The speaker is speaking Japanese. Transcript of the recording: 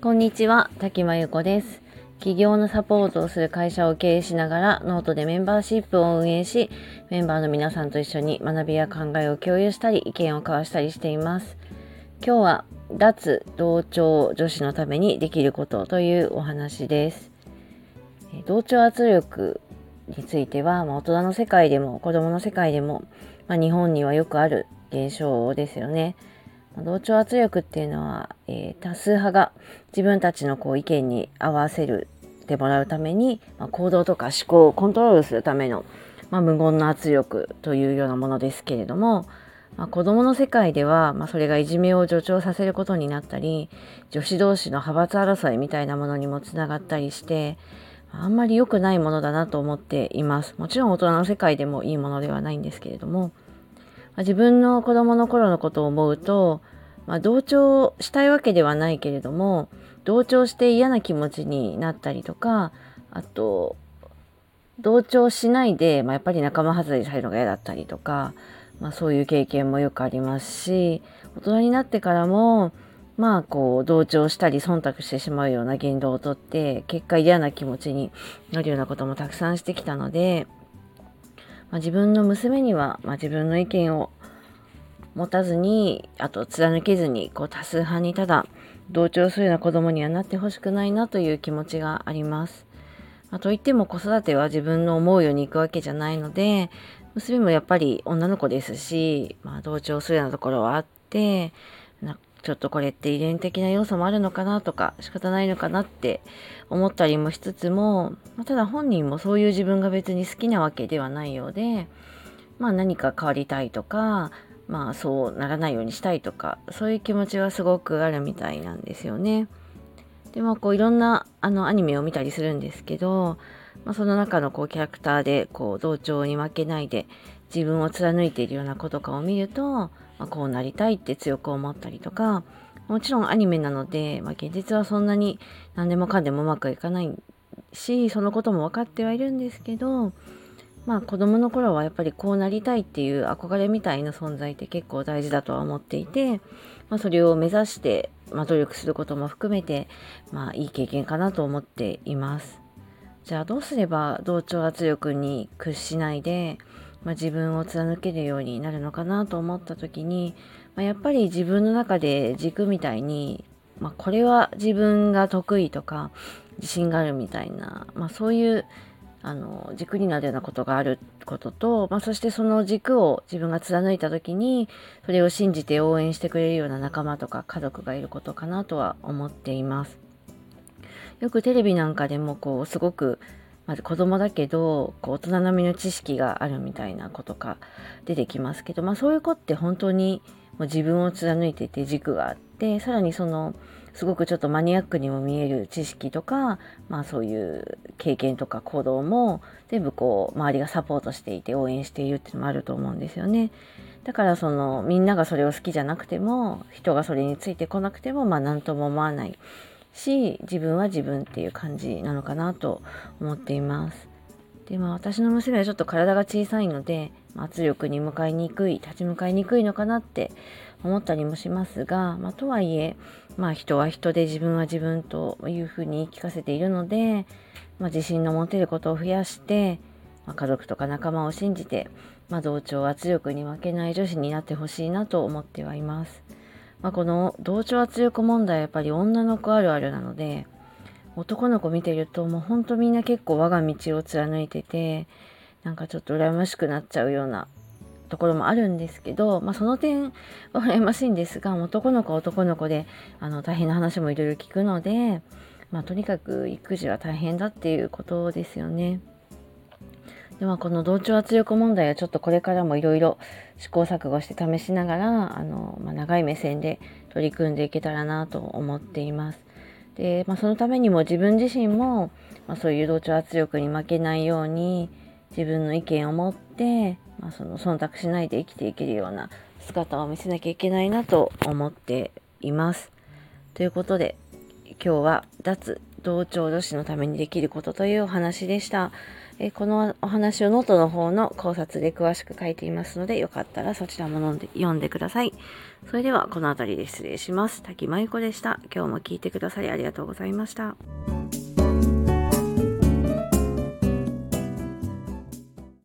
こんにちは、滝真由子です。企業のサポートをする会社を経営しながら、ノートでメンバーシップを運営し、メンバーの皆さんと一緒に学びや考えを共有したり、意見を交わしたりしています。今日は、脱同調女子のためにできることというお話です。同調圧力については、まあ、大人の世界でも子供の世界でも、まあ、日本にはよくある現象ですよね。同調圧力っていうのは、えー、多数派が自分たちのこう意見に合わせるてもらうために、まあ、行動とか思考をコントロールするための、まあ、無言の圧力というようなものですけれども、まあ、子どもの世界では、ま、それがいじめを助長させることになったり女子同士の派閥争いみたいなものにもつながったりしてあんまり良くないものだなと思っています。もちろん大人の世界でもいいものではないんですけれども、まあ、自分の子供の頃のことを思うと、まあ、同調したいわけではないけれども、同調して嫌な気持ちになったりとか、あと、同調しないで、まあ、やっぱり仲間外れされるのが嫌だったりとか、まあ、そういう経験もよくありますし、大人になってからも、まあこう同調したり忖度してしまうような言動をとって結果嫌な気持ちになるようなこともたくさんしてきたので、まあ、自分の娘には、まあ、自分の意見を持たずにあと貫けずにこう多数派にただ同調するような子供にはなってほしくないなという気持ちがあります。まあ、といっても子育ては自分の思うようにいくわけじゃないので娘もやっぱり女の子ですし、まあ、同調するようなところはあってちょっとこれって遺伝的な要素もあるのかなとか仕方ないのかなって思ったりもしつつも、まただ本人もそういう自分が別に好きなわけではないようで、まあ何か変わりたいとか、まあそうならないようにしたいとか、そういう気持ちはすごくあるみたいなんですよね。でもこういろんなあのアニメを見たりするんですけど、まあ、その中のこうキャラクターでこう同調に負けないで自分を貫いているような子とかを見ると、まあ、こうなりたいって強く思ったりとか、もちろんアニメなので、まあ、現実はそんなに何でもかんでもうまくいかないし、そのことも分かってはいるんですけど、まあ子供の頃はやっぱりこうなりたいっていう憧れみたいな存在って結構大事だとは思っていて、まあ、それを目指して、まあ、努力することも含めて、まあいい経験かなと思っています。じゃあどうすれば同調圧力に屈しないで、まあ、自分を貫けるようになるのかなと思った時に、まあ、やっぱり自分の中で軸みたいに、まあ、これは自分が得意とか自信があるみたいな、ま、そういうあの軸になるようなことがあることと、ま、そしてその軸を自分が貫いた時にそれを信じて応援してくれるような仲間とか家族がいることかなとは思っています。よくテレビなんかでもこうすごくまず子供だけどこう大人並みの知識があるみたいなことが出てきますけど、まあ、そういう子って本当にもう自分を貫いてて軸があってさらにそのすごくちょっとマニアックにも見える知識とか、まあ、そういう経験とか行動も全部こう周りがサポートしていて応援しているっていうのもあると思うんですよね。だからそのみんながそれを好きじゃなくても人がそれについてこなくてもまあ何とも思わないし自分は自分っていう感じなのかなと思っています。でまあ私の娘はちょっと体が小さいので圧力に向かいにくい立ち向かいにくいのかなって思ったりもしますが、まあ、とはいえ、まあ、人は人で自分は自分というふうに言い聞かせているので、まあ、自信の持てることを増やして、まあ、家族とか仲間を信じて、まあ、同調圧力に負けない女子になってほしいなと思ってはいます。まあ、この同調圧力問題はやっぱり女の子あるあるなので男の子見てるともうほんとみんな結構我が道を貫いててなんかちょっと羨ましくなっちゃうようなところもあるんですけど、まあ、その点は羨ましいんですが男の子は男の子であの大変な話もいろいろ聞くので、まあ、とにかく育児は大変だっていうことですよね。でまあ、この同調圧力問題はちょっとこれからもいろいろ試行錯誤して試しながらあの、まあ、長い目線で取り組んでいけたらなと思っています。で、まあ、そのためにも自分自身も、まあ、そういう同調圧力に負けないように自分の意見を持って、まあ、その忖度しないで生きていけるような姿を見せなきゃいけないなと思っています。ということで今日は脱同調女子のためにできることというお話でした。えこのお話をノートの方の考察で詳しく書いていますので、よかったらそちらも読んで読んでください。それではこの辺りで失礼します。滝真由子でした。今日も聞いてくださりありがとうございました。